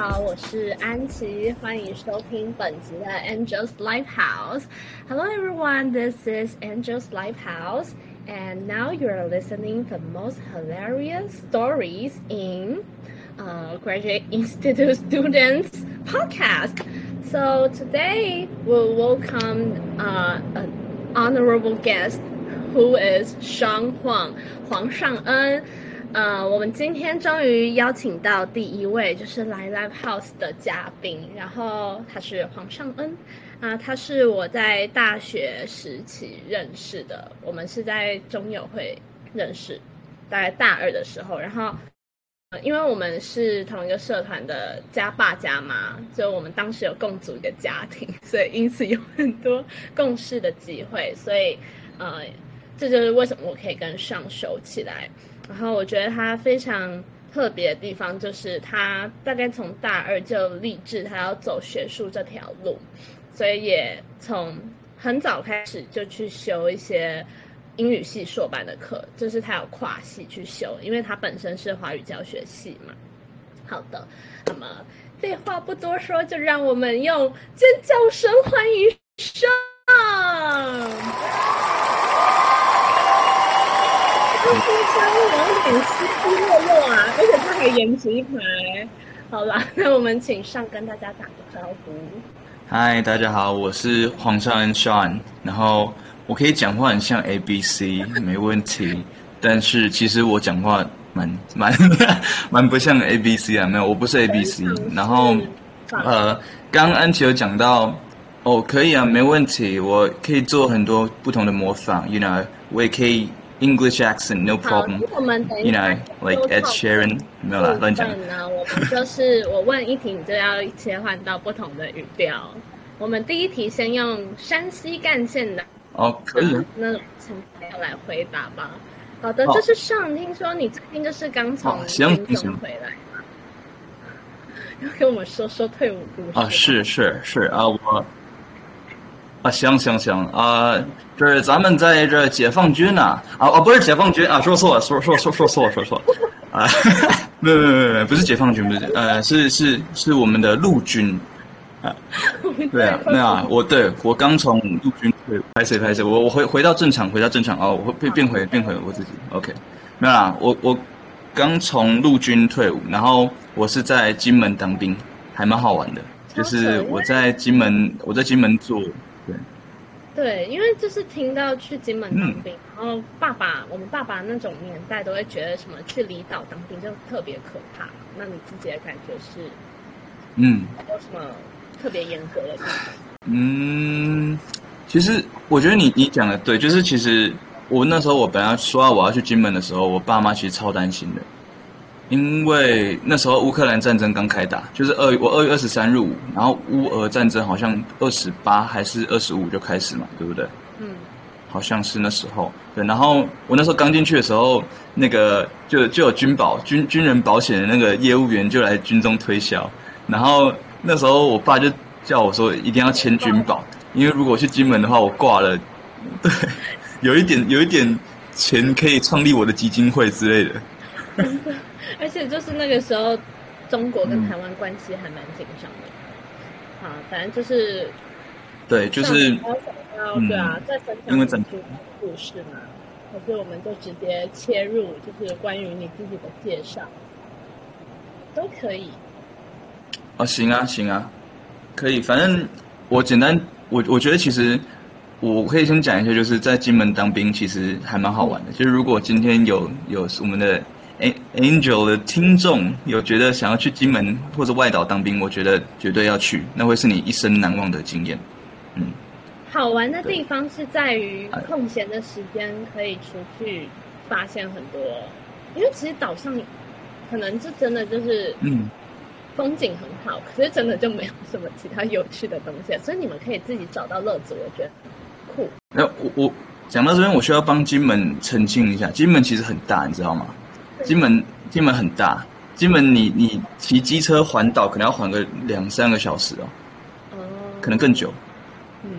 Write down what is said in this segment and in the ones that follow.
好，我是安琪，欢迎收听本集的 Angels Lifehouse。Hello everyone, this is Angels Lifehouse, and now you're listening the most hilarious stories in uh, Graduate Institute Students podcast. So today we'll welcome uh, an honorable guest who is Sean Huang, 黄尚恩。 呃，我们今天终于邀请到第一位，就是来 Live House 的嘉宾，然后他是黄尚恩，啊，他是我在大学时期认识的，我们是在中友会认识，大概大二的时候，然后，因为我们是同一个社团的家爸家妈，就我们当时有共组一个家庭，所以因此有很多共事的机会，所以，呃，这就是为什么我可以跟上熟起来。然后我觉得他非常特别的地方，就是他大概从大二就立志他要走学术这条路，所以也从很早开始就去修一些英语系硕班的课，就是他有跨系去修，因为他本身是华语教学系嘛。好的，那么废话不多说，就让我们用尖叫声欢迎声。他说声有点稀稀落落啊，而且他还延迟一排。好啦，那我们请上跟大家打个招呼。嗨，大家好，我是黄少恩 Sean，然后我可以讲话很像 A B C，没问题。但是其实我讲话蛮蛮蛮不像 A B C 啊，没有，我不是 A B C。然后呃，刚刚安琪有讲到，哦，可以啊，没问题，我可以做很多不同的模仿，You know，我也可以。English accent, no problem. You know, like Ed Sheeran，没有啦，乱讲。呢，我们就是我问一题，你就要切换到不同的语调。我们第一题先用山西干线的哦，可以那种腔调来回答吧。好的，就是上，听说你最近就是刚从行行回来 要跟我们说说退伍故事啊？是是是啊，我。啊，行行行啊，这是咱们在这解放军呐，啊啊，不是解放军啊，说错了，说说说说错了，说错了，啊，没有没有没有，不是解放军，不是，呃，是是是我们的陆军，啊，对啊，那啊，我对我刚从陆军退，拍谁拍谁，我我回回到正常，回到正常哦，我会变变回变回我自己，OK，没有啦，我我刚从陆军退伍，然后我是在金门当兵，还蛮好玩的，就是我在金门，我在金门做。对，因为就是听到去金门当兵，然后爸爸，我们爸爸那种年代都会觉得什么去离岛当兵就特别可怕。那你自己的感觉是？嗯，有什么特别严格的地方？嗯，其实我觉得你你讲的对，就是其实我那时候我本来说我要去金门的时候，我爸妈其实超担心的。因为那时候乌克兰战争刚开打，就是二我二月二十三入伍，然后乌俄战争好像二十八还是二十五就开始嘛，对不对？嗯，好像是那时候。对，然后我那时候刚进去的时候，那个就就有军保军军人保险的那个业务员就来军中推销，然后那时候我爸就叫我说一定要签军保，因为如果去金门的话，我挂了，对，有一点有一点钱可以创立我的基金会之类的。而且就是那个时候，中国跟台湾关系还蛮紧张的。好，反正就是，对，就是，对啊，在分享整个故事嘛。可是我们就直接切入，就是关于你自己的介绍，都可以。哦，行啊，行啊，可以。反正我简单，我我觉得其实我可以先讲一下，就是在金门当兵，其实还蛮好玩的。就是如果今天有有我们的。Angel 的听众有觉得想要去金门或者外岛当兵，我觉得绝对要去，那会是你一生难忘的经验。嗯，好玩的地方是在于空闲的时间可以出去发现很多，因为其实岛上可能就真的就是嗯风景很好，可是真的就没有什么其他有趣的东西，所以你们可以自己找到乐子，我觉得酷。那我我讲到这边，我需要帮金门澄清一下，金门其实很大，你知道吗？金门，金门很大。金门，你你骑机车环岛可能要环个两三个小时哦，哦，可能更久。嗯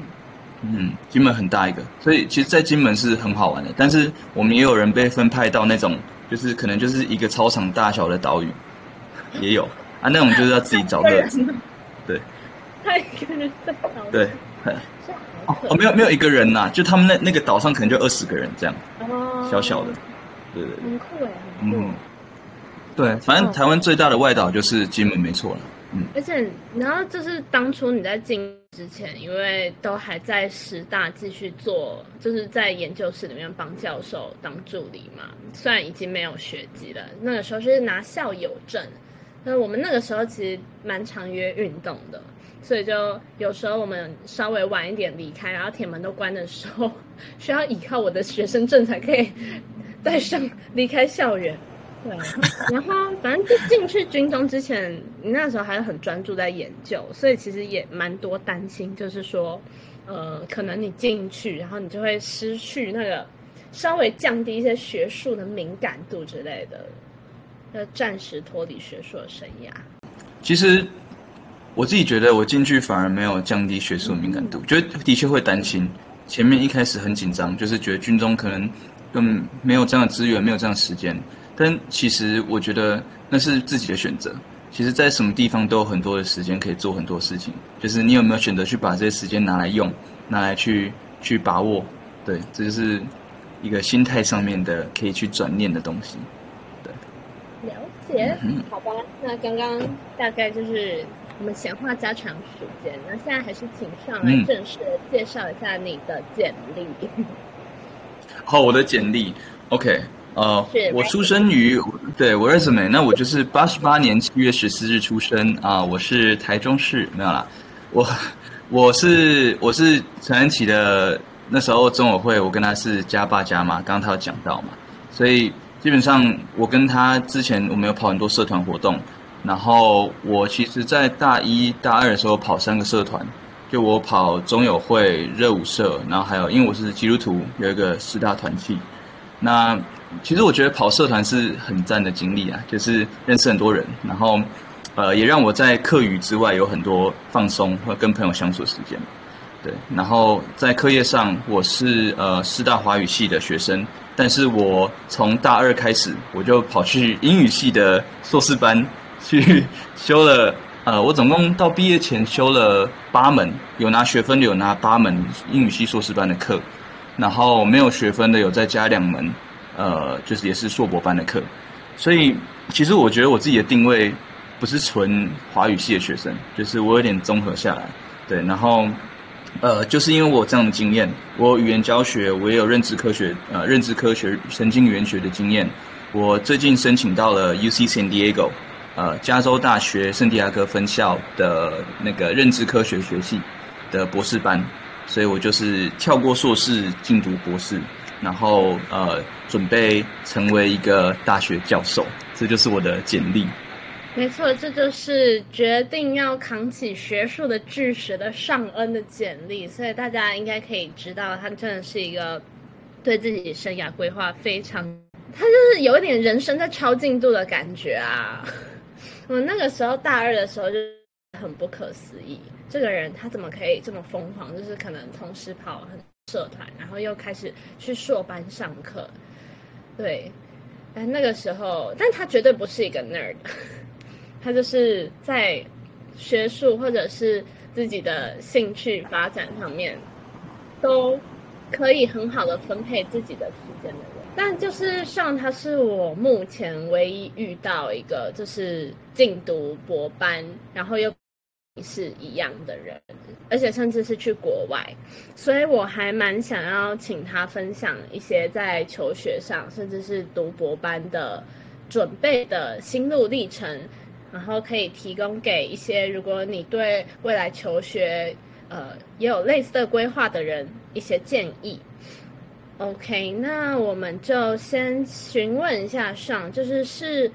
嗯，金门很大一个，所以其实，在金门是很好玩的。但是我们也有人被分派到那种，就是可能就是一个操场大小的岛屿，也有。啊，那种就是要自己找乐子。对，他一个人在岛，对，很哦，没有没有一个人呐，就他们那那个岛上可能就二十个人这样，哦，小小的，对对对，很酷哎，很酷。嗯，对，反正台湾最大的外岛就是金门，没错了。嗯，而且，然后就是当初你在进之前，因为都还在师大继续做，就是在研究室里面帮教授当助理嘛。虽然已经没有学籍了，那个时候是拿校友证。那我们那个时候其实蛮常约运动的，所以就有时候我们稍微晚一点离开，然后铁门都关的时候，需要依靠我的学生证才可以带上离开校园。对，然后反正就进去军中之前，你那时候还是很专注在研究，所以其实也蛮多担心，就是说，呃，可能你进去，然后你就会失去那个稍微降低一些学术的敏感度之类的，要暂时脱离学术的生涯。其实我自己觉得，我进去反而没有降低学术敏感度，觉得的确会担心。前面一开始很紧张，就是觉得军中可能根本没有这样的资源，没有这样的时间。但其实我觉得那是自己的选择。其实，在什么地方都有很多的时间可以做很多事情。就是你有没有选择去把这些时间拿来用，拿来去去把握？对，这就是一个心态上面的可以去转念的东西。对，了解。嗯好吧，那刚刚大概就是我们闲话家常时间。那现在还是请上来正式介绍一下你的简历。好，我的简历，OK。呃，我出生于对我 resume，那我就是八十八年七月十四日出生啊，我是台中市没有啦，我 我是我是陈安琪的那时候中委会，我跟他是家爸家妈，刚刚他有讲到嘛，所以基本上我跟他之前我们有跑很多社团活动，然后我其实在大一大二的时候跑三个社团，就我跑中友会热舞社，然后还有因为我是基督徒，有一个四大团契，那。其实我觉得跑社团是很赞的经历啊，就是认识很多人，然后，呃，也让我在课余之外有很多放松和跟朋友相处的时间。对，然后在课业上，我是呃师大华语系的学生，但是我从大二开始，我就跑去英语系的硕士班去 修了，呃，我总共到毕业前修了八门，有拿学分的有拿八门英语系硕士班的课，然后没有学分的有再加两门。呃，就是也是硕博班的课，所以其实我觉得我自己的定位不是纯华语系的学生，就是我有点综合下来，对，然后呃，就是因为我这样的经验，我语言教学，我也有认知科学，呃，认知科学、神经语言学的经验，我最近申请到了 U C San Diego，呃，加州大学圣地亚哥分校的那个认知科学学系的博士班，所以我就是跳过硕士进读博士。然后呃，准备成为一个大学教授，这就是我的简历。没错，这就是决定要扛起学术的巨石的上恩的简历。所以大家应该可以知道，他真的是一个对自己生涯规划非常，他就是有一点人生在超进度的感觉啊。我那个时候大二的时候就很不可思议，这个人他怎么可以这么疯狂？就是可能同时跑很。社团，然后又开始去硕班上课，对，但那个时候，但他绝对不是一个 nerd，他就是在学术或者是自己的兴趣发展上面，都可以很好的分配自己的时间的。但就是像他是我目前唯一遇到一个就是进读博班，然后又。是一样的人，而且甚至是去国外，所以我还蛮想要请他分享一些在求学上，甚至是读博班的准备的心路历程，然后可以提供给一些如果你对未来求学呃也有类似的规划的人一些建议。OK，那我们就先询问一下上，就是是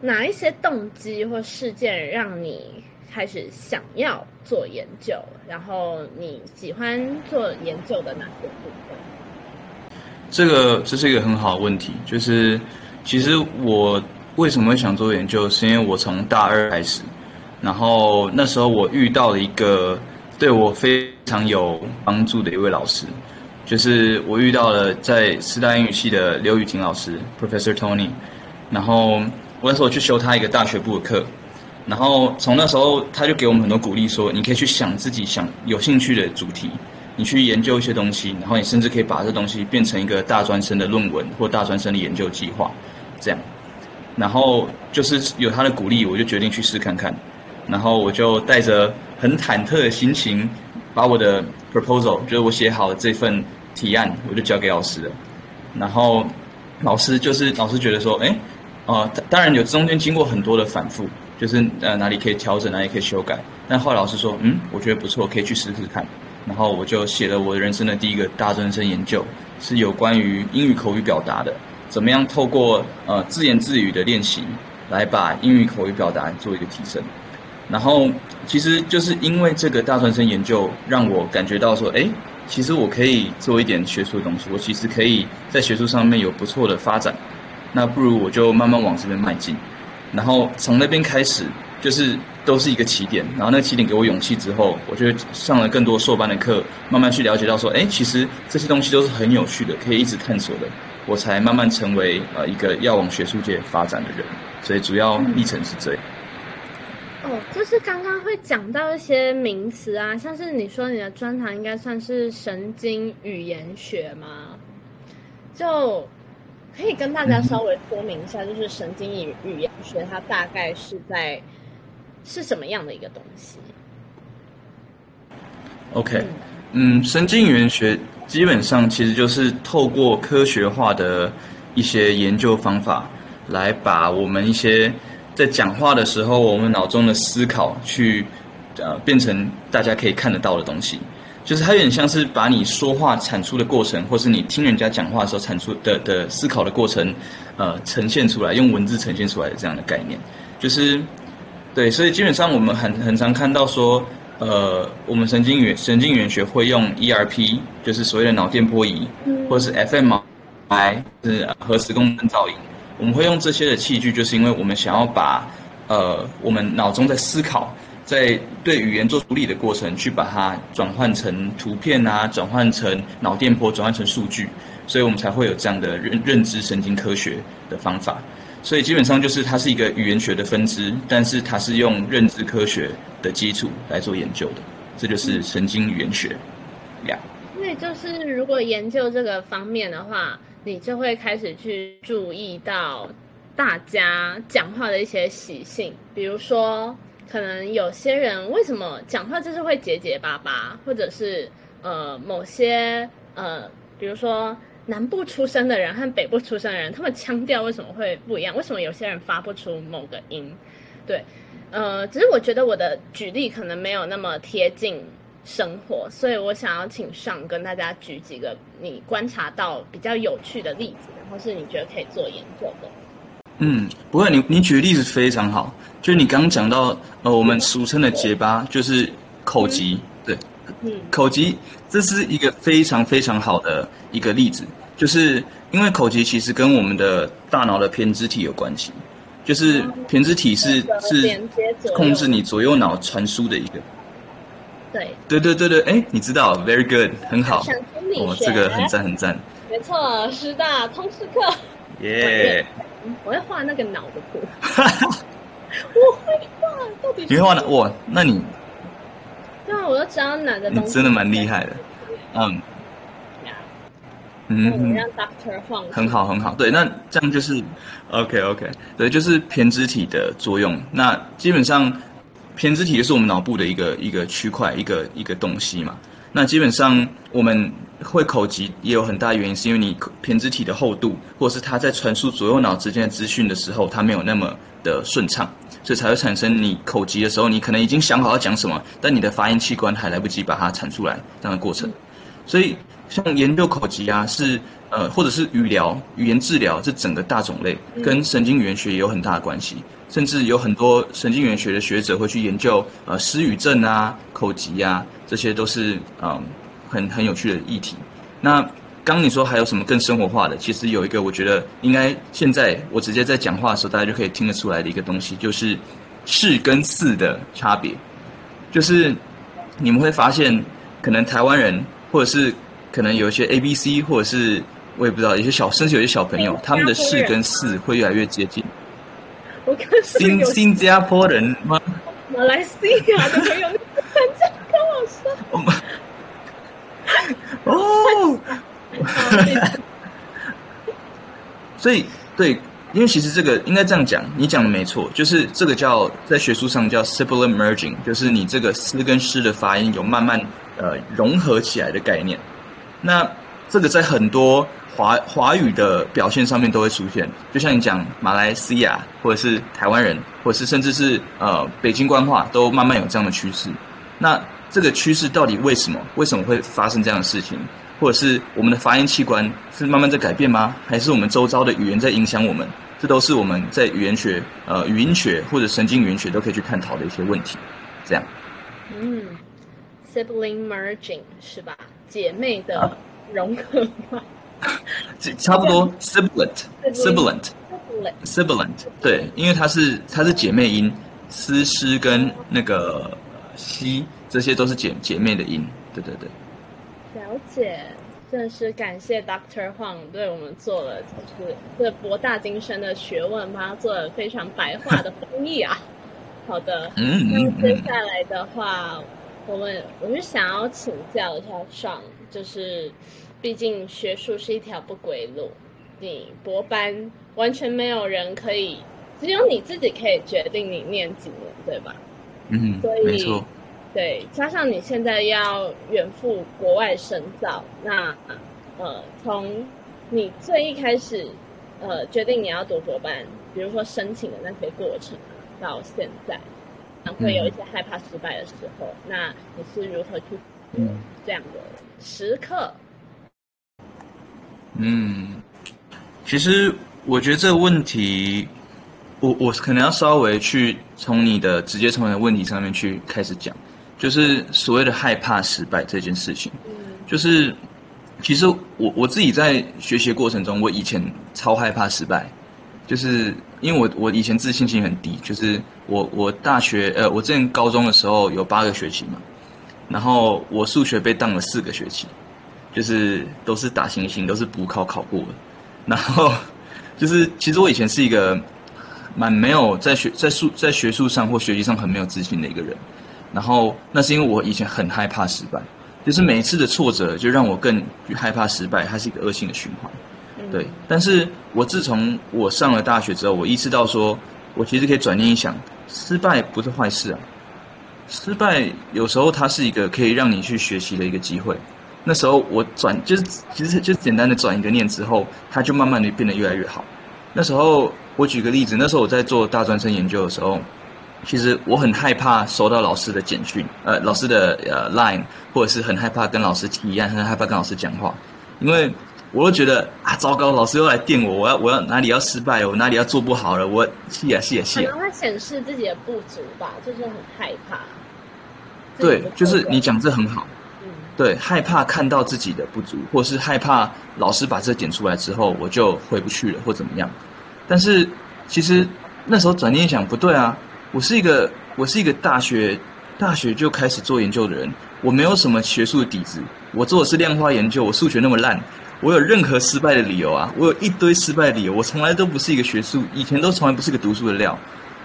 哪一些动机或事件让你？开始想要做研究，然后你喜欢做研究的哪些部分？这个这是一个很好的问题，就是其实我为什么会想做研究，是因为我从大二开始，然后那时候我遇到了一个对我非常有帮助的一位老师，就是我遇到了在师大英语系的刘雨婷老师，Professor Tony，然后我那时候去修他一个大学部的课。然后从那时候他就给我们很多鼓励，说你可以去想自己想有兴趣的主题，你去研究一些东西，然后你甚至可以把这东西变成一个大专生的论文或大专生的研究计划，这样。然后就是有他的鼓励，我就决定去试看看。然后我就带着很忐忑的心情，把我的 proposal，就是我写好的这份提案，我就交给老师了。然后老师就是老师觉得说，哎，呃，当然有中间经过很多的反复，就是呃哪里可以调整，哪里可以修改。但后来老师说，嗯，我觉得不错，可以去试试看。然后我就写了我人生的第一个大专生研究，是有关于英语口语表达的，怎么样透过呃自言自语的练习，来把英语口语表达做一个提升。然后，其实就是因为这个大专生研究，让我感觉到说，哎，其实我可以做一点学术的东西，我其实可以在学术上面有不错的发展。那不如我就慢慢往这边迈进。然后从那边开始，就是都是一个起点。然后那个起点给我勇气之后，我就上了更多硕班的课，慢慢去了解到说，哎，其实这些东西都是很有趣的，可以一直探索的。我才慢慢成为呃一个要往学术界发展的人。所以主要历程是这样。哦，就是刚刚会讲到一些名词啊，像是你说你的专长应该算是神经语言学吗？就可以跟大家稍微说明一下，就是神经语语言学它大概是在是什么样的一个东西？OK，嗯，神经语言学基本上其实就是透过科学化的一些研究方法，来把我们一些。在讲话的时候，我们脑中的思考去，呃，变成大家可以看得到的东西，就是它有点像是把你说话产出的过程，或是你听人家讲话的时候产出的的思考的过程，呃，呈现出来，用文字呈现出来的这样的概念，就是，对，所以基本上我们很很常看到说，呃，我们神经元神经元学会用 ERP，就是所谓的脑电波仪，或者是 fMRI，是核磁共振造影。我们会用这些的器具，就是因为我们想要把，呃，我们脑中在思考，在对语言做处理的过程，去把它转换成图片啊，转换成脑电波，转换成数据，所以我们才会有这样的认认知神经科学的方法。所以基本上就是它是一个语言学的分支，但是它是用认知科学的基础来做研究的，这就是神经语言学。呀，那就是如果研究这个方面的话。你就会开始去注意到大家讲话的一些习性，比如说，可能有些人为什么讲话就是会结结巴巴，或者是呃某些呃，比如说南部出生的人和北部出生的人，他们腔调为什么会不一样？为什么有些人发不出某个音？对，呃，只是我觉得我的举例可能没有那么贴近。生活，所以我想要请上跟大家举几个你观察到比较有趣的例子，然后是你觉得可以做研究的。嗯，不会，你你举的例子非常好，就是你刚刚讲到呃，我们俗称的结巴，就是口疾，对，嗯，口疾这是一个非常非常好的一个例子，就是因为口疾其实跟我们的大脑的胼胝体有关系，就是胼胝体是是控制你左右脑传输的一个。对对对对哎，你知道，very good，很好，哦，这个很赞很赞。没错，师大通识课。耶！我会画那个脑的图。我会画，到底你会画的？哇，那你？对啊，我都知道哪个东西。真的蛮厉害的，嗯。嗯，让 Doctor 画。很好很好，对，那这样就是 OK OK，对，就是偏肢体的作用。那基本上。胼胝体就是我们脑部的一个一个区块，一个一个东西嘛。那基本上我们会口疾，也有很大原因是因为你胼胝体的厚度，或者是它在传输左右脑之间的资讯的时候，它没有那么的顺畅，所以才会产生你口疾的时候，你可能已经想好要讲什么，但你的发音器官还来不及把它产出来这样的过程。所以像研究口疾啊，是呃，或者是语疗、语言治疗这整个大种类，跟神经语言学也有很大的关系。甚至有很多神经元学的学者会去研究，呃，失语症啊、口疾啊，这些都是嗯很很有趣的议题。那刚你说还有什么更生活化的？其实有一个，我觉得应该现在我直接在讲话的时候，大家就可以听得出来的一个东西，就是是跟四的差别。就是你们会发现，可能台湾人，或者是可能有一些 A、B、C，或者是我也不知道，有些小甚至有些小朋友，他们的是跟四会越来越接近。我看是新新加坡人吗？马来西亚的朋友参加跟我说。我们哦，所以对，因为其实这个应该这样讲，你讲的没错，就是这个叫在学术上叫 sibilant merging，就是你这个诗跟诗的发音有慢慢呃融合起来的概念。那这个在很多华华语的表现上面都会出现，就像你讲马来西亚或者是台湾人，或者是甚至是呃北京官话，都慢慢有这样的趋势。那这个趋势到底为什么？为什么会发生这样的事情？或者是我们的发音器官是慢慢在改变吗？还是我们周遭的语言在影响我们？这都是我们在语言学、呃语音学或者神经语言学都可以去探讨的一些问题。这样，嗯，sibling merging 是吧？姐妹的啊融合吗这 差不多 sibilant sibilant？sibling sibilant 对，因为它是它是姐妹音，丝诗跟那个西这些都是姐姐妹的音。对对对。了解，真的是感谢 Doctor Huang 对我们做了就是这博大精深的学问，帮他做了非常白话的 翻译啊。好的，嗯那接下来的话，我们我是想要请教一下上，就是毕竟学术是一条不归路，你博班完全没有人可以，只有你自己可以决定你念几年，对吧？嗯所，以没错。对，加上你现在要远赴国外深造，那呃，从你最一开始呃决定你要读博班，比如说申请的那些过程啊，到现在，会有一些害怕失败的时候，那你是如何去嗯这样的时刻？嗯，其实我觉得这个问题，我我可能要稍微去从你的直接从你的问题上面去开始讲，就是所谓的害怕失败这件事情，嗯就是其实我我自己在学习的过程中，我以前超害怕失败，就是因为我我以前自信心很低，就是我我大学呃我之前高中的时候有八个学期嘛，然后我数学被当了四个学期。就是都是打星星，都是补考考过的。然后 就是，其实我以前是一个蛮没有在学在数在学术上或学习上很没有自信的一个人。然后那是因为我以前很害怕失败，就是每一次的挫折就让我更害怕失败，它是一个恶性的循环。嗯对，但是我自从我上了大学之后，我意识到说，我其实可以转念一想，失败不是坏事啊。失败有时候它是一个可以让你去学习的一个机会。那时候我转就是其实就简单的转一个念之后，它就慢慢的变得越来越好。那时候我举个例子，那时候我在做大专生研究的时候，其实我很害怕收到老师的简讯，呃，老师的呃 Line，或者是很害怕跟老师提案，很害怕跟老师讲话，因为我都觉得啊，糟糕，老师又来电我，我要我要哪里要失败了，我哪里要做不好了，我气啊气啊可气啊！能会显示自己的不足吧，就是很害怕。对，就是你讲这很好。对，害怕看到自己的不足，或是害怕老师把这点出来之后，我就回不去了，或怎么样。但是其实那时候转念一想，不对啊，我是一个我是一个大学大学就开始做研究的人，我没有什么学术的底子，我做的是量化研究，我数学那么烂，我有任何失败的理由啊？我有一堆失败理由，我从来都不是一个学术，以前都从来不是个读书的料，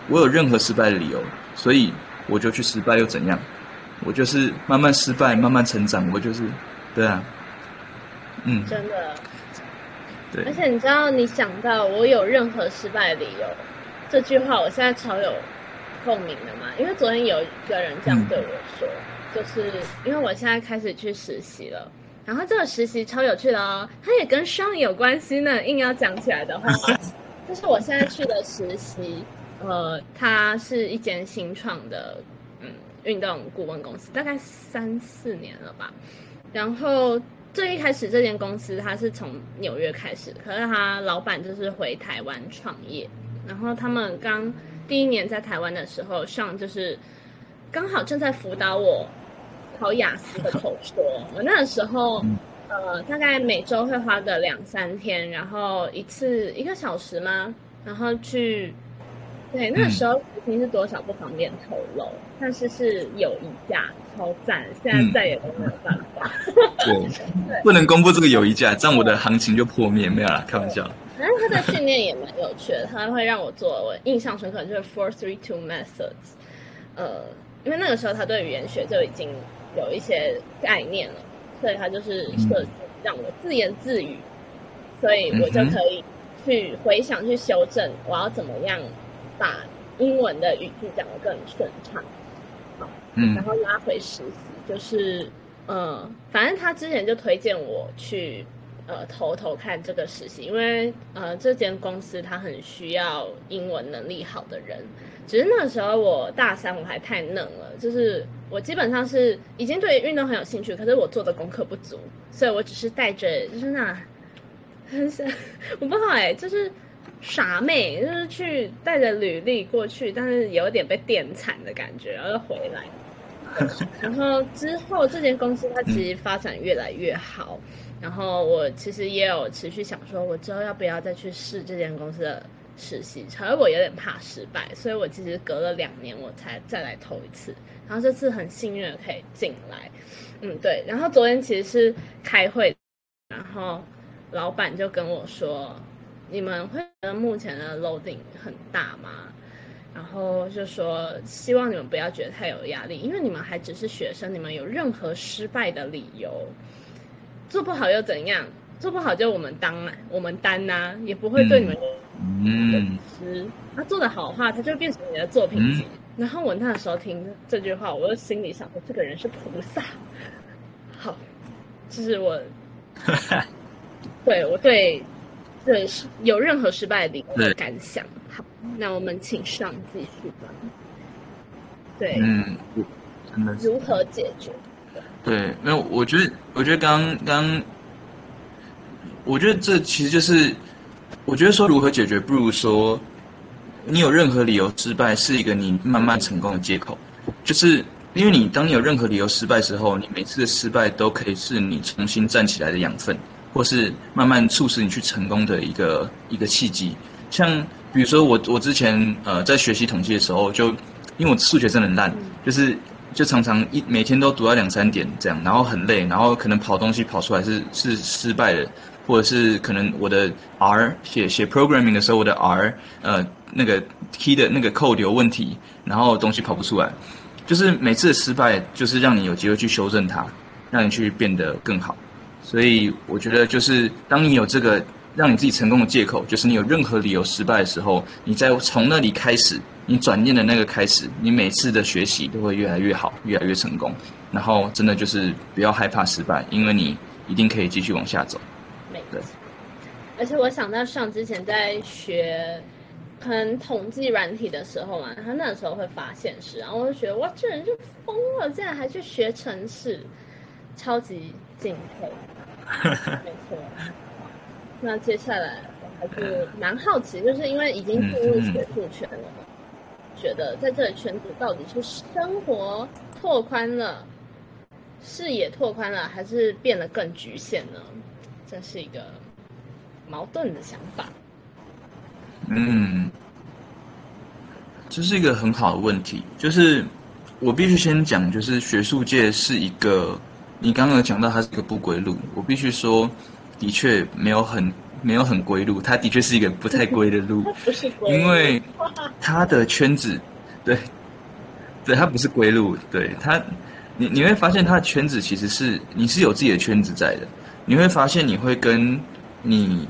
我有任何失败的理由，所以我就去失败又怎样？我就是慢慢失败，慢慢成长。我就是，对啊，嗯，真的。对而，且你知道，你想到我有任何失败的理由这句话，我现在超有共鸣的嘛。因为昨天有一个人这样对我说，就是因为我现在开始去实习了，然后这个实习超有趣的哦，它也跟商有关系呢。硬要讲起来的话，就是我现在去的实习，呃，它是一间新创的嗯运动顾问公司，大概三四年了吧。然后最一开始这间公司它是从纽约开始，可是他老板就是回台湾创业。然后他们刚第一年在台湾的时候，上就是刚好正在辅导我考雅思的口说。我那个时候呃大概每周会花个两三天，然后一次一个小时吗？然后去。对，那时候时薪是多少不方便透露，但是是有一价，超赞，现在再也都没有办法。对，不能公布这个友谊价，这样我的行情就破灭。没有啦，开玩笑。反正他的训练也蛮有趣的，他会让我做我印象深刻就是 four three two methods，呃，因为那个时候他对语言学就已经有一些概念了，所以他就是设计让我自言自语，所以我就可以去回想去修正我要怎么样把英文的语句讲得更顺畅，好，嗯，然后拉回实习就是。嗯，反正他之前就推荐我去呃偷偷看这个实习，因为呃这间公司他很需要英文能力好的人。只是那时候我大三我还太嫩了，就是我基本上是已经对运动很有兴趣，可是我做的功课不足，所以我只是带着就是那很想我不好哎，就是傻妹，就是去带着履历过去，但是有点被电惨的感觉，然后又回来。然后之后，这间公司它其实发展越来越好。然后我其实也有持续想说，我之后要不要再去试这间公司的实习？可是我有点怕失败，所以我其实隔了两年我才再来投一次。然后这次很幸运的可以进来，嗯，对。然后昨天其实是开会，然后老板就跟我说：“你们会觉得目前的 loading 很大吗？”然后就说希望你们不要觉得太有压力，因为你们还只是学生，你们有任何失败的理由，做不好又怎样？做不好就我们当我们担呐，也不会对你们嗯失。他做的好的话，他就变成你的作品集。然后我那时候听这句话，我就心里想说，这个人是菩萨。好，这是我 对我对对有任何失败的理由的感想。好。那我们请上继续吧。对，嗯，真的如何解决？对，没有，我觉得，我觉得刚刚，我觉得这其实就是，我觉得说如何解决，不如说你有任何理由失败，是一个你慢慢成功的借口。就是因为你当你有任何理由失败时候，你每次的失败都可以是你重新站起来的养分，或是慢慢促使你去成功的一个一个契机，像。比如说我我之前呃在学习统计的时候，就因为我数学真的很烂，就是就常常一每天都读到两三点这样，然后很累，然后可能跑东西跑出来是是失败的，或者是可能我的 R 写写 programming 的时候，我的 R 呃那个 key 的那个 code 有问题，然后东西跑不出来，就是每次的失败就是让你有机会去修正它，让你去变得更好，所以我觉得就是当你有这个。让你自己成功的借口，就是你有任何理由失败的时候，你在从那里开始，你转念的那个开始，你每次的学习都会越来越好，越来越成功。然后真的就是不要害怕失败，因为你一定可以继续往下走。没错。而且我想到上之前在学，可能统计软体的时候嘛，他那时候会发现是，然后我就觉得哇，这人就疯了，竟然还去学城市，超级敬佩。没错。那接下来我还是蛮好奇，就是因为已经进入学术圈了，觉得在这个圈子到底是生活拓宽了，视野拓宽了，还是变得更局限呢？这是一个矛盾的想法。嗯，这是一个很好的问题。就是我必须先讲，就是学术界是一个，你刚刚讲到它是一个不归路，我必须说。的确没有很没有很归路，它的确是一个不太归的 路，因为它的圈子，对，对，它不是归路，对它，你你会发现它的圈子其实是你是有自己的圈子在的，你会发现你会跟你，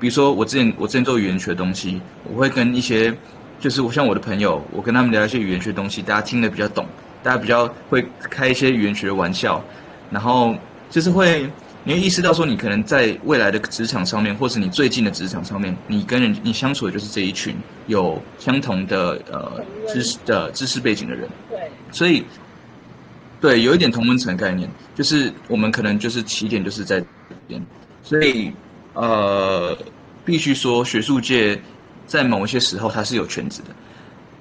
比如说我之前我之前做语言学的东西，我会跟一些就是我像我的朋友，我跟他们聊一些语言学的东西，大家听得比较懂，大家比较会开一些语言学的玩笑，然后就是会。你会意识到说，你可能在未来的职场上面，或是你最近的职场上面，你跟人你相处的就是这一群有相同的呃知识的知识背景的人。对。所以，对，有一点同温层概念，就是我们可能就是起点就是在这边。所以，呃，必须说学术界在某一些时候它是有圈子的，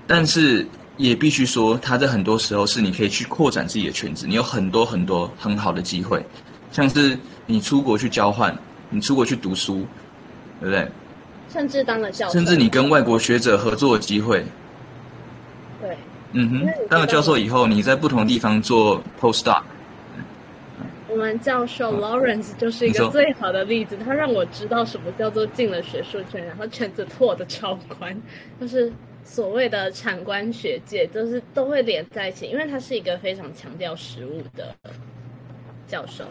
但是也必须说，它在很多时候是你可以去扩展自己的圈子，你有很多很多很好的机会，像是。你出国去交换，你出国去读书，对不对？甚至当了教授，甚至你跟外国学者合作的机会。对，嗯哼，当了教授以后，你在不同的地方做 postdoc。我我们教授 Lawrence 就是一个最好的例子，他让我知道什么叫做进了学术圈，然后圈子拓的超宽，就是所谓的产官学界，就是都会连在一起，因为他是一个非常强调实务的教授，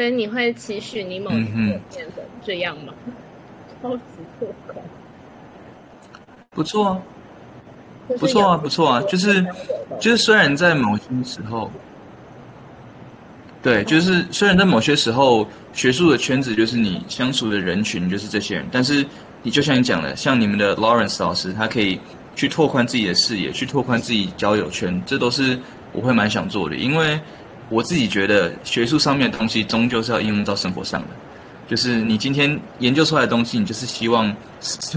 所以你会期许你某一天变成这样吗？超级拓宽，不错啊，不错啊，不错啊，就是就是虽然在某些时候。对，就是虽然在某些时候，学术的圈子就是你相处的人群就是这些人，但是你就像你讲的，像你们的 Lawrence 老师，他可以去拓宽自己的视野，去拓宽自己交友圈，这都是我会蛮想做的。因为我自己觉得学术上面的东西终究是要应用到生活上的，就是你今天研究出来的东西，你就是希望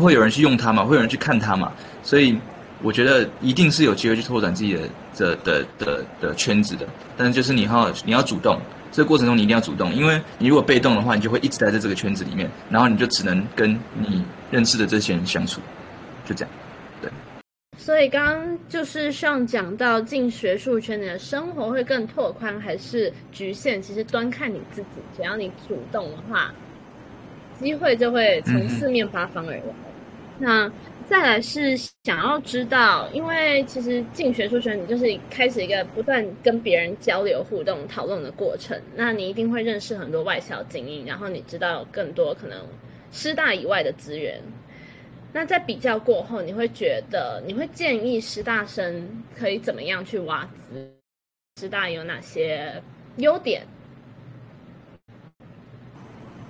会有人去用它嘛，会有人去看它嘛，所以我觉得一定是有机会去拓展自己的。的的的的圈子的，但是就是你要你要主动，这个过程中你一定要主动，因为你如果被动的话，你就会一直待在这个圈子里面，然后你就只能跟你认识的这些人相处，就这样，所以刚刚就是上讲到进学术圈，你的生活会更拓宽还是局限？其实端看你自己，只要你主动的话，机会就会从四面八方而来。那。再来是想要知道，因为其实进学术圈，你就是开始一个不断跟别人交流、互动、讨论的过程。那你一定会认识很多外校精英，然后你知道更多可能师大以外的资源。那在比较过后，你会觉得你会建议师大生可以怎么样去挖资？师大有哪些优点？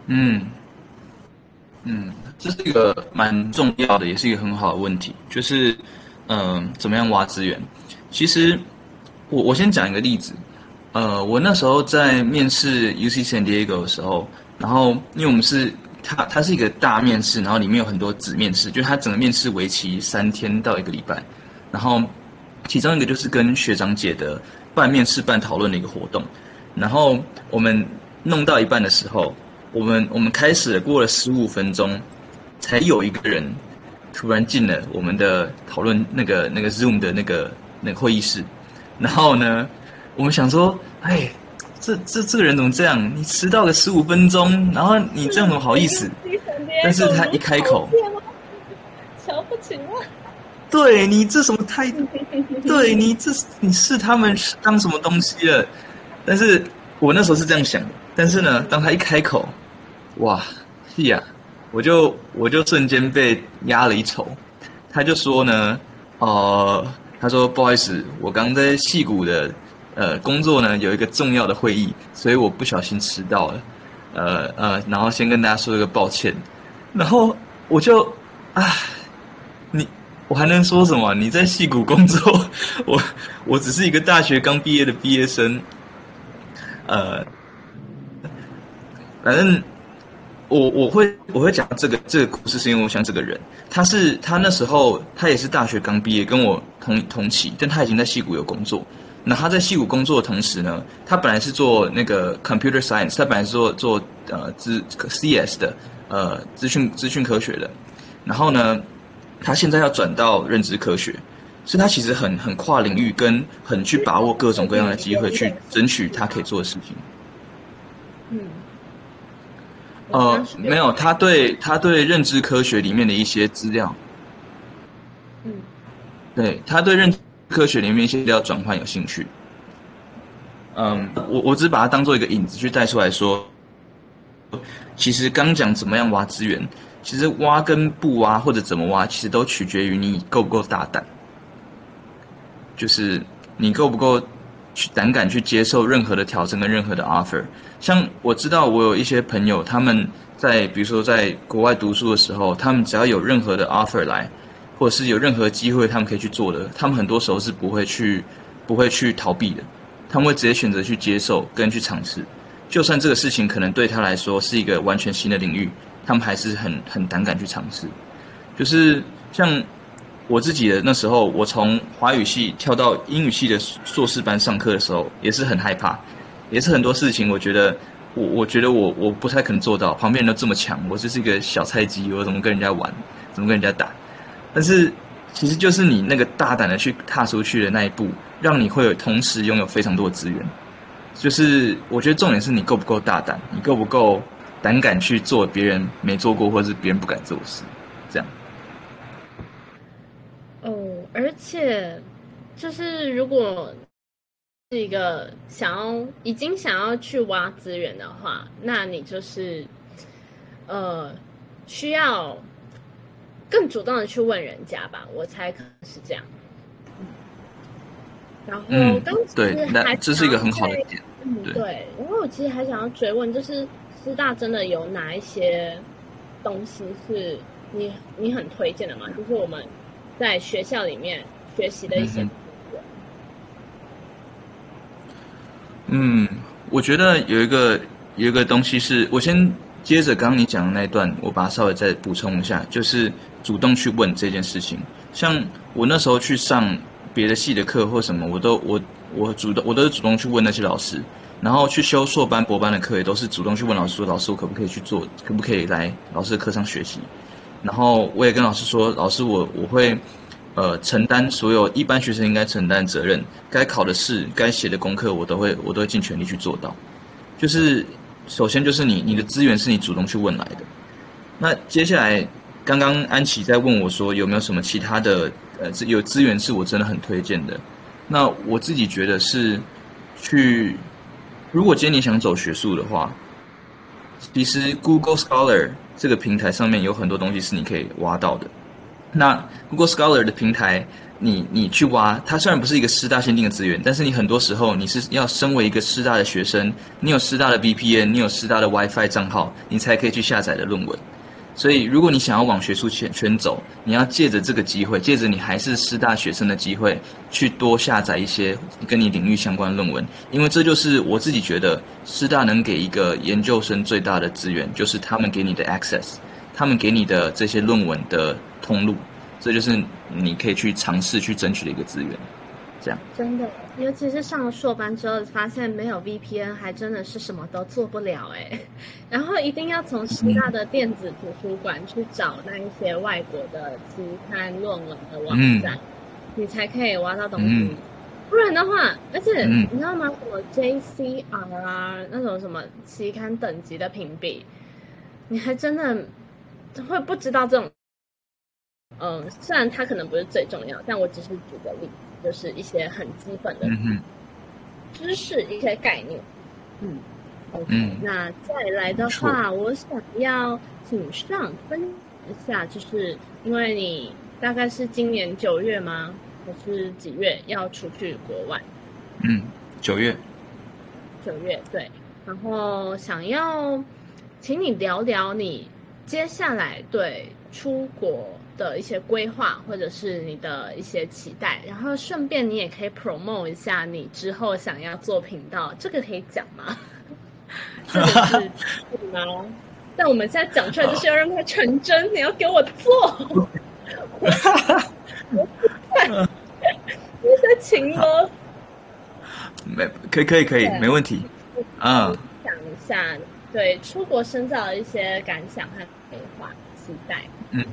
嗯。嗯，这是一个蛮重要的，也是一个很好的问题，就是，嗯，怎么样挖资源？其实，我我先讲一个例子，呃，我那时候在面试 U C San Diego 的时候，然后因为我们是它它是一个大面试，然后里面有很多子面试，就是它整个面试为期三天到一个礼拜，然后其中一个就是跟学长姐的半面试半讨论的一个活动，然后我们弄到一半的时候。我们我们开始过了十五分钟，才有一个人突然进了我们的讨论那个那个 Zoom 的那个那个会议室，然后呢，我们想说，哎，这这这个人怎么这样？你迟到了十五分钟，然后你这样怎么好意思？但是他一开口，瞧不起我，对你这什么态度？对你这你是他们当什么东西了？但是我那时候是这样想的，但是呢，当他一开口。哇，是呀，我就我就瞬间被压了一筹。他就说呢，呃，他说不好意思，我刚在戏谷的呃工作呢有一个重要的会议，所以我不小心迟到了。呃呃，然后先跟大家说一个抱歉。然后我就啊，你我还能说什么？你在戏谷工作，我我只是一个大学刚毕业的毕业生。呃，反正。我我会我会讲这个这个故事，是因为我想这个人，他是他那时候他也是大学刚毕业，跟我同同期，但他已经在戏谷有工作。那他在戏谷工作的同时呢，他本来是做那个 computer science，他本来是做做呃资 CS 的呃资讯资讯科学的。然后呢，他现在要转到认知科学，所以他其实很很跨领域，跟很去把握各种各样的机会，去争取他可以做的事情。嗯。呃，没有，他对他对认知科学里面的一些资料，嗯，对他对认知科学里面一些资料转换有兴趣。嗯，我我只把它当做一个引子去带出来说，其实刚讲怎么样挖资源，其实挖跟不挖或者怎么挖，其实都取决于你够不够大胆，就是你够不够去胆敢去接受任何的挑战跟任何的 offer。像我知道，我有一些朋友，他们在比如说在国外读书的时候，他们只要有任何的 offer 来，或者是有任何机会，他们可以去做的，他们很多时候是不会去不会去逃避的，他们会直接选择去接受跟去尝试，就算这个事情可能对他来说是一个完全新的领域，他们还是很很胆敢去尝试。就是像我自己的那时候，我从华语系跳到英语系的硕士班上课的时候，也是很害怕。也是很多事情，我觉得我我觉得我我不太可能做到，旁边人都这么强，我就是一个小菜鸡，我怎么跟人家玩，怎么跟人家打？但是其实就是你那个大胆的去踏出去的那一步，让你会有同时拥有非常多的资源。就是我觉得重点是你够不够大胆，你够不够胆敢去做别人没做过或者是别人不敢做的事，这样。哦，而且就是如果是一个想要已经想要去挖资源的话，那你就是呃需要更主动的去问人家吧，我猜可能是这样。然后嗯刚其对那这是一个很好的点嗯，对对。然后我其实还想要追问，就是师大真的有哪一些东西是你你很推荐的吗？就是我们在学校里面学习的一些。嗯，我觉得有一个有一个东西是，我先接着刚刚你讲的那一段，我把它稍微再补充一下，就是主动去问这件事情。像我那时候去上别的系的课或什么，我都我我主动我都是主动去问那些老师，然后去修硕班博班的课也都是主动去问老师说，老师我可不可以去做，可不可以来老师的课上学习。然后我也跟老师说，老师我我会呃承担所有一般学生应该承担责任，该考的试、该写的功课，我都会我都会尽全力去做到。就是首先就是你你的资源是你主动去问来的。那接下来，刚刚安琪在问我说有没有什么其他的呃资有资源是我真的很推荐的。那我自己觉得是去，如果今天你想走学术的话，其实 Google Scholar 这个平台上面有很多东西是你可以挖到的。那 Google Scholar 的平台，你你去挖，它虽然不是一个师大限定的资源，但是你很多时候你是要身为一个师大的学生，你有师大的 VPN，你有师大的 WiFi 账号，你才可以去下载的论文。所以，如果你想要往学术圈圈走，你要借着这个机会，借着你还是师大学生的机会，去多下载一些跟你领域相关论文，因为这就是我自己觉得师大能给一个研究生最大的资源，就是他们给你的 access，他们给你的这些论文的通路，这就是你可以去尝试去争取的一个资源。这样，真的，尤其是上了硕班之后，发现没有 VPN 还真的是什么都做不了哎。然后一定要从师大的电子图书馆去找那一些外国的期刊论文的网站，你才可以挖到东西。嗯不然的话，而且、嗯你知道吗？什么 JCR 啊，那种什么期刊等级的评比，你还真的会不知道这种。嗯，虽然它可能不是最重要，但我只是举个例子，就是一些很基本的知识、一些概念。嗯，OK，、嗯那再来的话，我想要请上分享一下，就是因为你大概是今年九月吗？还是几月要出去国外？嗯，九月，九月对，然后想要请你聊聊你接下来对出国的一些规划，或者是你的一些期待，然后顺便你也可以 promote 一下你之后想要做频道，这个可以讲吗？这个是可以吗？但我们现在讲出来就是要让它成真，你要给我做。你在请我没可以可以可以，没问题。嗯。讲一下对出国深造的一些感想和规划、期待。嗯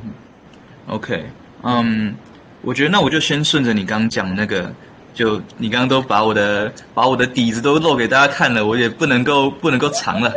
，OK，嗯，我觉得那我就先顺着你刚刚讲那个，就你刚刚都把我的把我的底子都露给大家看了，我也不能够不能够藏了。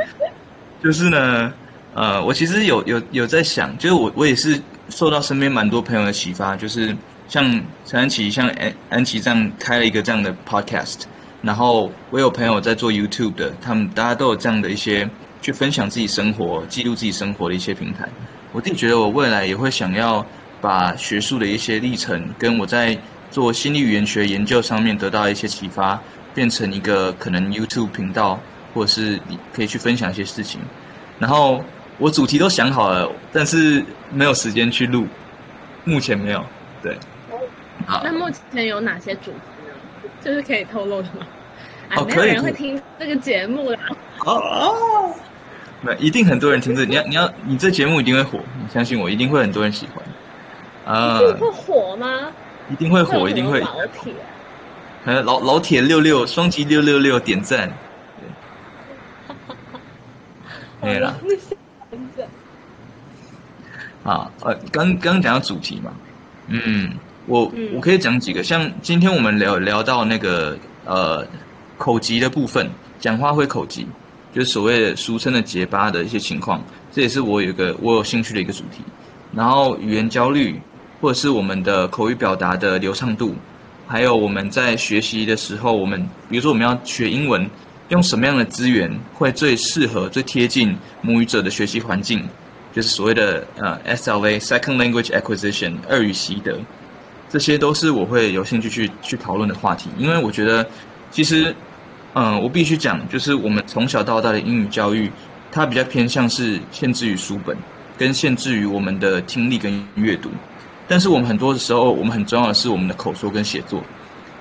就是呢，呃，我其实有有有在想，就是我我也是受到身边蛮多朋友的启发，就是像陈安琪、像安安琪这样开了一个这样的 podcast，然后我有朋友在做 YouTube 的，他们大家都有这样的一些去分享自己生活、记录自己生活的一些平台。我自己觉得我未来也会想要把学术的一些历程，跟我在做心理语言学研究上面得到一些启发，变成一个可能 YouTube 频道，或者是你可以去分享一些事情。然后我主题都想好了，但是没有时间去录，目前没有。对，好那，目前有哪些主题呢？就是可以透露的吗？哎，哦没有可以可以人会听这个节目啦。哦哦，没，一定很多人听这，你要你要你这节目一定会火，你相信我，一定会很多人喜欢。啊、一定会火吗？一定会火，一定会。老铁，呃，老老铁六六双击六六六点赞，没了啊。呃，刚刚讲到主题嘛，嗯，我嗯我可以讲几个，像今天我们聊聊到那个呃口疾的部分，讲话会口疾，就是所谓的俗称的结巴的一些情况，这也是我有一个我有兴趣的一个主题。然后语言焦虑，或者是我们的口语表达的流畅度，还有我们在学习的时候，我们比如说我们要学英文，用什么样的资源会最适合、最贴近母语者的学习环境，就是所谓的呃 SLA Second Language Acquisition 二语习得。这些都是我会有兴趣去去讨论的话题，因为我觉得，其实，嗯，我必须讲，就是我们从小到大的英语教育，它比较偏向是限制于书本，跟限制于我们的听力跟阅读。但是我们很多的时候，我们很重要的是我们的口说跟写作。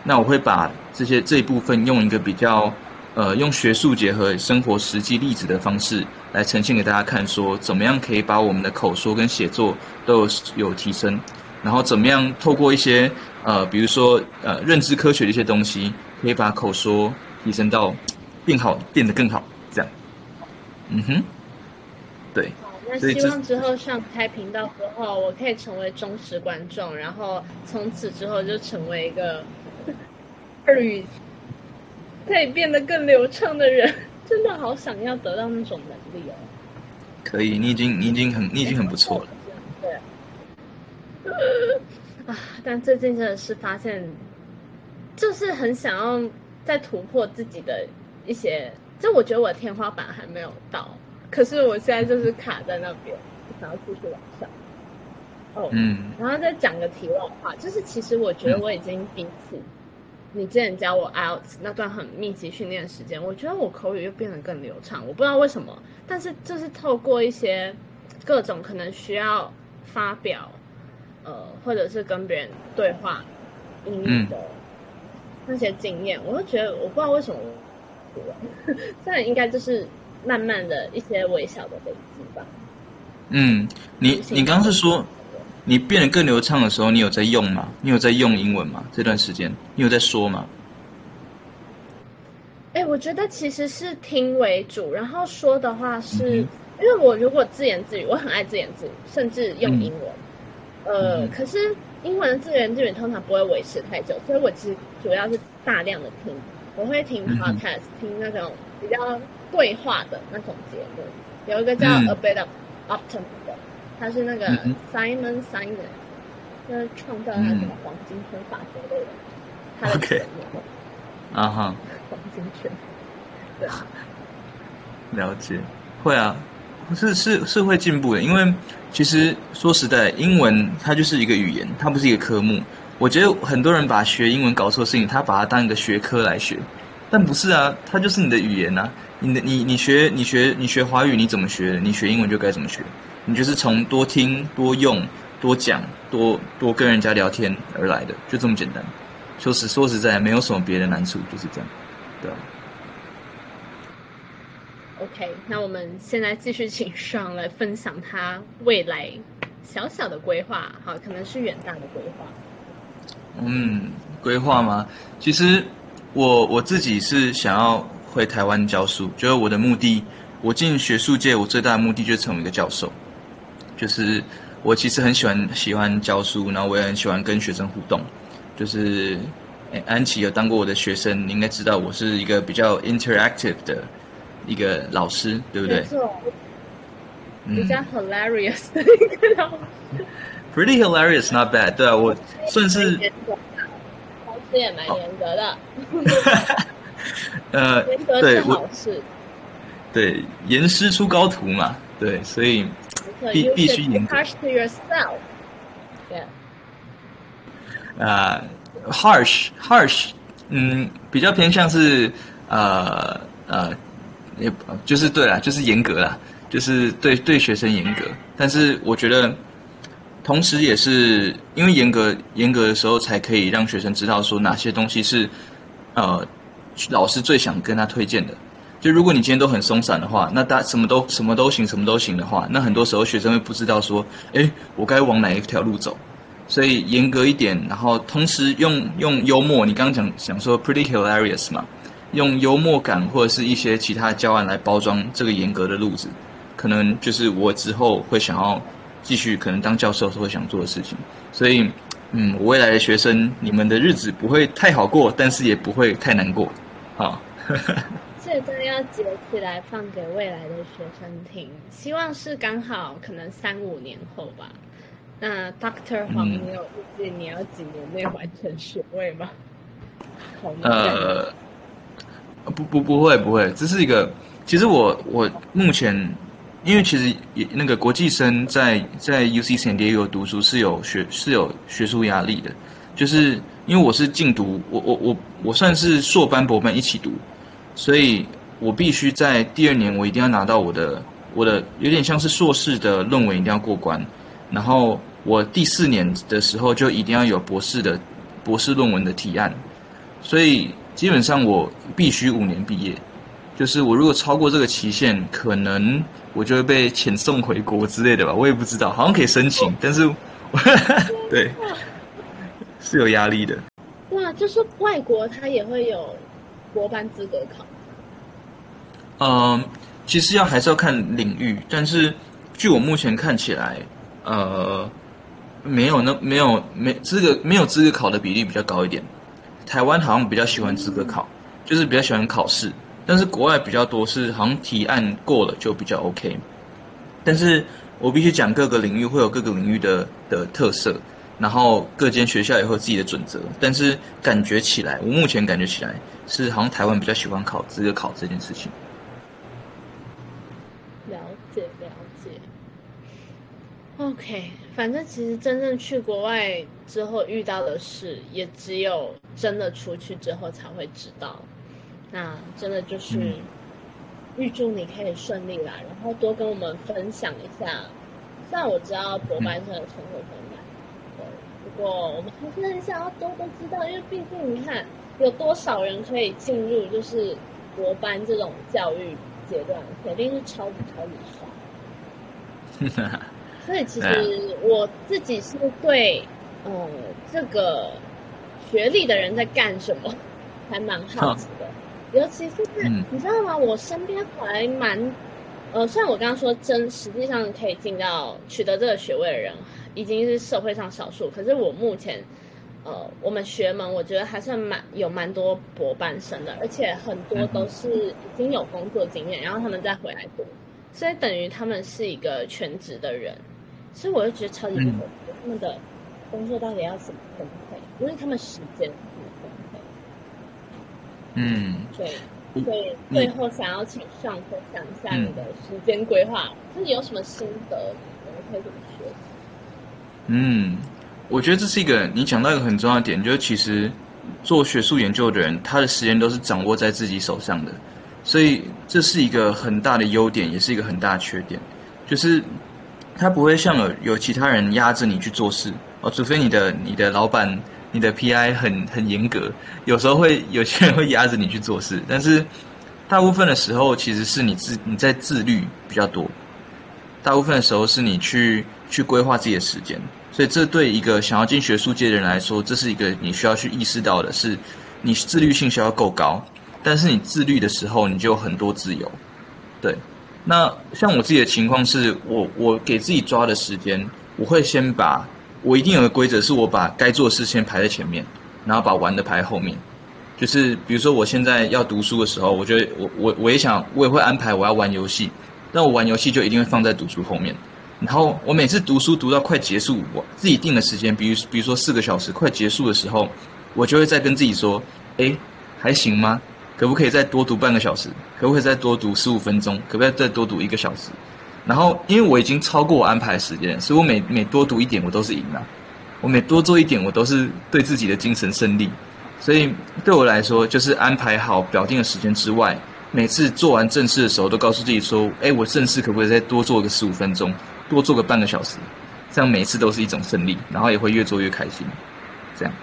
那我会把这些这一部分用一个比较，呃，用学术结合生活实际例子的方式来呈现给大家看，说怎么样可以把我们的口说跟写作都有有提升。然后怎么样透过一些呃，比如说呃，认知科学的一些东西，可以把口说提升到变好，变得更好，这样。嗯哼，对。好，那希望之后上开频道之后，我可以成为忠实观众，然后从此之后就成为一个 日语可以变得更流畅的人。真的好想要得到那种能力哦。可以，你已经你已经很你已经很不错了。对 啊！但最近真的是发现，就是很想要再突破自己的一些，就我觉得我的天花板还没有到，可是我现在就是卡在那边，想要继续往上。哦，嗯，然后再讲个题外话，就是其实我觉得我已经比起你之前教我 IELTS 那段很密集训练时间，我觉得我口语又变得更流畅。我不知道为什么，但是就是透过一些各种可能需要发表。呃，或者是跟别人对话英语的那些经验，我就觉得我不知道为什么，这样应该就是慢慢的一些微小的累积吧。嗯，你你刚刚是说你变得更流畅的时候，你有在用吗？你有在用英文吗？这段时间你有在说吗？哎，我觉得其实是听为主，然后说的话是因为我如果自言自语，我很爱自言自语，甚至用英文。呃，可是英文的自言自语通常不会维持太久，所以我其实主要是大量的听，我会听 podcast，听那种比较对话的那种节目，有一个叫 A Bit of Optimism 的，他是那个 Simon Simon，就是创造那什么黄金圈法则的人，他的节目，啊哈，黄金圈，对，了解，会啊。是是是会进步的，因为其实说实在，英文它就是一个语言，它不是一个科目。我觉得很多人把学英文搞错事情，他把它当一个学科来学，但不是啊，它就是你的语言呐。你的你你学你学你学华语，你怎么学？你学英文就该怎么学？你就是从多听、多用、多讲、多多跟人家聊天而来的，就这么简单。说实说实在，没有什么别的难处，就是这样，对。OK，那我们现在继续请上来分享他未来小小的规划，好，可能是远大的规划。嗯，规划吗？其实我我自己是想要回台湾教书，就是我的目的。我进学术界，我最大的目的就是成为一个教授。就是我其实很喜欢喜欢教书，然后我也很喜欢跟学生互动。就是安琪有当过我的学生，你应该知道我是一个比较 interactive 的。一个老师，对不对？没错，比较 hilarious 的一个老师。Pretty hilarious, not bad。对啊，我算是老师也蛮严格的。呃，对，好事。对，严师出高徒嘛，对，所以必必须严格。Harsh to yourself. Yeah. 啊，harsh, harsh，嗯，比较偏向是呃呃。也就是对啦，就是严格啦，就是对对学生严格。但是我觉得，同时也是因为严格严格的时候，才可以让学生知道说哪些东西是呃老师最想跟他推荐的。就如果你今天都很松散的话，那大什么都什么都行，什么都行的话，那很多时候学生会不知道说，哎，我该往哪一条路走。所以严格一点，然后同时用用幽默。你刚刚讲讲说 pretty hilarious 嘛。用幽默感或者是一些其他教案来包装这个严格的路子，可能就是我之后会想要继续可能当教授时候会想做的事情。所以，嗯，我未来的学生，你们的日子不会太好过，但是也不会太难过，好好。这段要截起来放给未来的学生听，希望是刚好可能三五年后吧。那 Doctor 黄，你有预计你要几年内完成学位吗？呃，不不不会不会，这是一个。其实我我目前，因为其实也那个国际生在在 U C San Diego 读书是有学是有学术压力的，就是因为我是进读，我我我我算是硕班博班一起读，所以我必须在第二年我一定要拿到我的我的有点像是硕士的论文一定要过关，然后我第四年的时候就一定要有博士的博士论文的提案。所以基本上我必须五年毕业，就是我如果超过这个期限，可能我就会被遣送回国之类的吧，我也不知道，好像可以申请，但是 对是有压力的。哇，就是外国他也会有国班资格考。嗯，其实要还是要看领域，但是据我目前看起来，呃，没有那没有没资格没有资格考的比例比较高一点。台湾好像比较喜欢资格考，就是比较喜欢考试，但是国外比较多是好像提案过了就比较 OK。但是我必须讲各个领域会有各个领域的的特色，然后各间学校也会有自己的准则。但是感觉起来，我目前感觉起来是好像台湾比较喜欢考资格考这件事情。了解了解。OK，反正其实真正去国外。之后遇到的事，也只有真的出去之后才会知道。那真的就是预祝你可以顺利啦，然后多跟我们分享一下。虽然我知道博班生的生活很难，对，不过我们还是很想要多多知道，因为毕竟你看有多少人可以进入就是博班这种教育阶段，肯定是超级超级少。所以其实 我自己是对。呃，这个学历的人在干什么？还蛮好奇的。尤其是你知道吗？我身边还蛮……呃，虽然我刚刚说真，实际上可以进到取得这个学位的人已经是社会上少数。可是我目前，呃，我们学门我觉得还算蛮有蛮多博班生的，而且很多都是已经有工作经验，然后他们再回来读，所以等于他们是一个全职的人。所以我就觉得超级不错，他们的。工作到底要怎么分配？因为他们时间？嗯，对，所以最后想要请上分享一下你的时间规划，就是有什么心得，我们可以怎么学习？嗯，我觉得这是一个你讲到一个很重要的点，就是其实做学术研究的人，他的时间都是掌握在自己手上的，所以这是一个很大的优点，也是一个很大的缺点，就是他不会像有有其他人压着你去做事。哦，除非你的你的老板、你的 PI 很很严格，有时候会有些人会压着你去做事，但是大部分的时候其实是你自你在自律比较多，大部分的时候是你去去规划自己的时间，所以这对一个想要进学术界的人来说，这是一个你需要去意识到的是，你自律性需要够高，但是你自律的时候你就有很多自由，对。那像我自己的情况是我我给自己抓的时间，我会先把。我一定有个规则，是我把该做的事先排在前面，然后把玩的排后面。就是比如说，我现在要读书的时候，我觉得我我我也想，我也会安排我要玩游戏，但我玩游戏就一定会放在读书后面。然后我每次读书读到快结束，我自己定的时间，比如比如说四个小时快结束的时候，我就会再跟自己说：哎，还行吗？可不可以再多读半个小时？可不可以再多读十五分钟？可不可以再多读一个小时？然后，因为我已经超过我安排时间，所以我每每多读一点，我都是赢了。我每多做一点，我都是对自己的精神胜利。所以对我来说，就是安排好表定的时间之外，每次做完正事的时候，都告诉自己说：“哎，我正事可不可以再多做个十五分钟，多做个半个小时？”这样每次都是一种胜利，然后也会越做越开心。这样。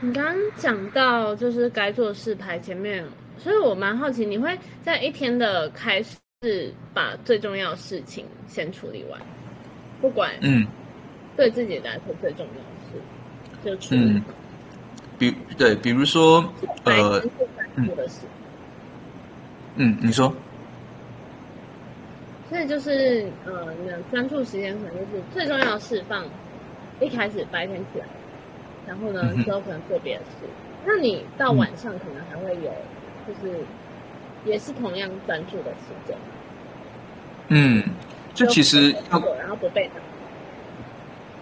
你刚刚讲到就是该做事排前面，所以我蛮好奇，你会在一天的开始。是把最重要的事情先处理完，不管嗯，对自己来说最重要的事就处理。比对，比如说呃，嗯，你说，所以就是呃，你的专注时间可能就是最重要的事放一开始白天起来，然后呢之后可能做别的事，那你到晚上可能还会有，就是也是同样专注的时间。嗯，就其实要然后不被打。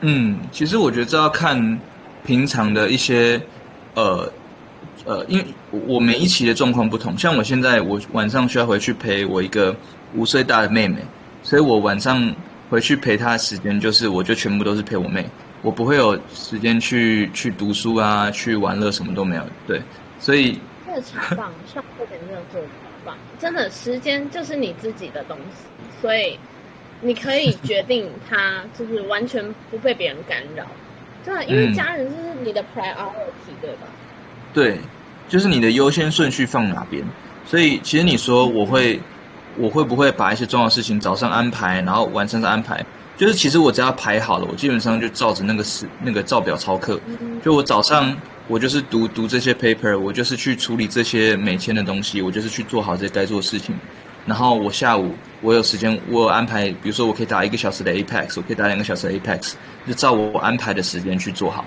嗯，其实我觉得这要看平常的一些呃呃，因为我每一期的状况不同，像我现在我晚上需要回去陪我一个五岁大的妹妹，所以我晚上回去陪她的时间就是我就全部都是陪我妹，我不会有时间去去读书啊，去玩乐什么都没有。对，所以这超棒，上课点没有做棒，真的时间就是你自己的东西，所以。你可以 决定他就是完全不被别人干扰，对啊，因为家人就是你的 priority，对吧？对，就是你的优先顺序放哪边。所以其实你说我会，我会不会把一些重要事情早上安排，然后晚上再安排？就是其实我只要排好了，我基本上就照着那个时那个照表操课。就我早上我就是读读这些 paper，我就是去处理这些每天的东西，我就是去做好这些该做的事情。然后我下午我有时间，我有安排，比如说我可以打一个小时的 Apex，我可以打两个小时的 Apex，就照我安排的时间去做好。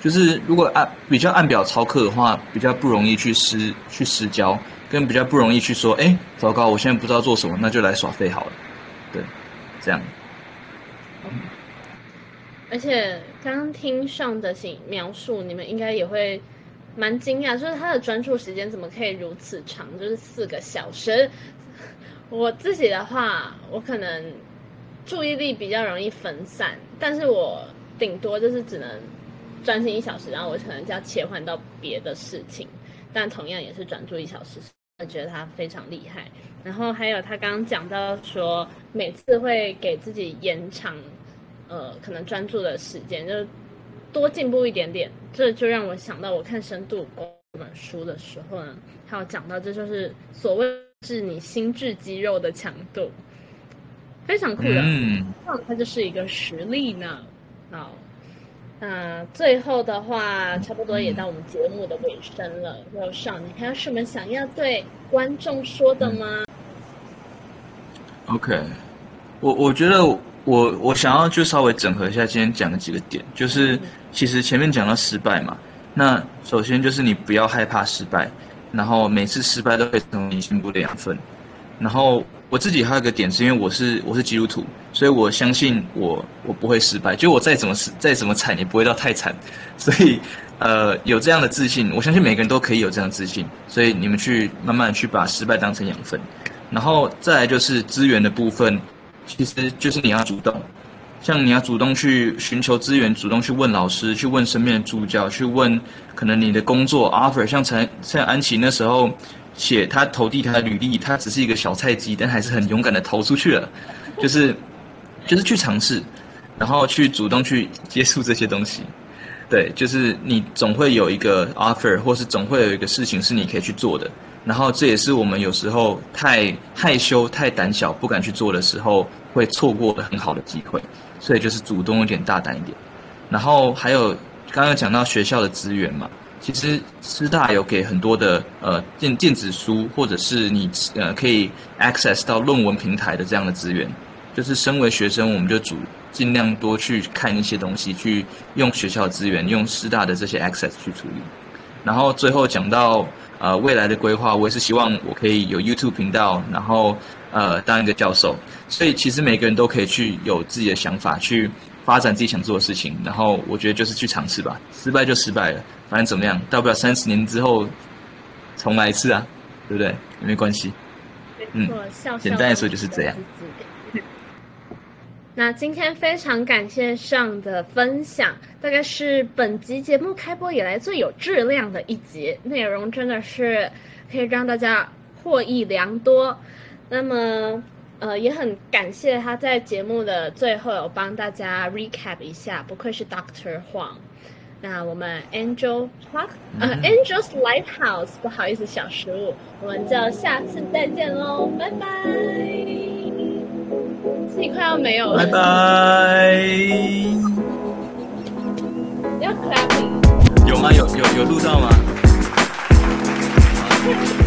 就是如果按比较按表操课的话，比较不容易去失去失焦，跟比较不容易去说，哎，糟糕，我现在不知道做什么，那就来耍废好了。对，这样。而且刚刚听上的形描述，你们应该也会蛮惊讶，就是他的专注时间怎么可以如此长，就是四个小时。我自己的话，我可能注意力比较容易分散，但是我顶多就是只能专心一小时，然后我可能就要切换到别的事情，但同样也是专注一小时，我觉得他非常厉害。然后还有他刚刚讲到说，每次会给自己延长，呃，可能专注的时间，就多进步一点点，这就让我想到我看《深度》这本书的时候呢，他有讲到，这就是所谓。是你心智肌肉的强度，非常酷的，嗯，它就是一个实力呢。好，那最后的话，差不多也到我们节目的尾声了。有上，你还有什么想要对观众说的吗？OK，我我觉得我我想要就稍微整合一下今天讲的几个点，就是其实前面讲到失败嘛，那首先就是你不要害怕失败。然后每次失败都会成为你进步的养分。然后我自己还有一个点，是因为我是我是基督徒，所以我相信我我不会失败。就我再怎么死再怎么惨，也不会到太惨。所以呃有这样的自信，我相信每个人都可以有这样自信。所以你们去慢慢去把失败当成养分。然后再来就是资源的部分，其实就是你要主动。像你要主动去寻求资源，主动去问老师，去问身边的助教，去问可能你的工作 offer。像陈像安琪那时候写他投递他的履历，他只是一个小菜鸡，但还是很勇敢的投出去了，就是就是去尝试，然后去主动去接触这些东西。对，就是你总会有一个 offer，或是总会有一个事情是你可以去做的。然后这也是我们有时候太害羞、太胆小不敢去做的时候，会错过的很好的机会。所以就是主动一点、大胆一点，然后还有刚刚讲到学校的资源嘛，其实师大有给很多的呃电电子书，或者是你呃可以 access 到论文平台的这样的资源。就是身为学生，我们就主尽量多去看一些东西，去用学校资源，用师大的这些 access 去处理。然后最后讲到呃未来的规划，我也是希望我可以有 YouTube 频道，然后。呃，当一个教授，所以其实每个人都可以去有自己的想法，去发展自己想做的事情。然后我觉得就是去尝试吧，失败就失败了，反正怎么样，大不了三十年之后重来一次啊，对不对？也没关系。嗯，简单来说就是这样。那今天非常感谢上的分享，大概是本集节目开播以来最有质量的一集，内容真的是可以让大家获益良多。那么，呃，也很感谢他在节目的最后有帮大家 recap 一下，不愧是 Doctor Huang。那我们 Angel Park，呃，Angel's Lighthouse，不好意思，小失误，我们就下次再见喽，拜拜。自己快要没有了。拜拜。要 clap 吗？有吗？有有有录到吗？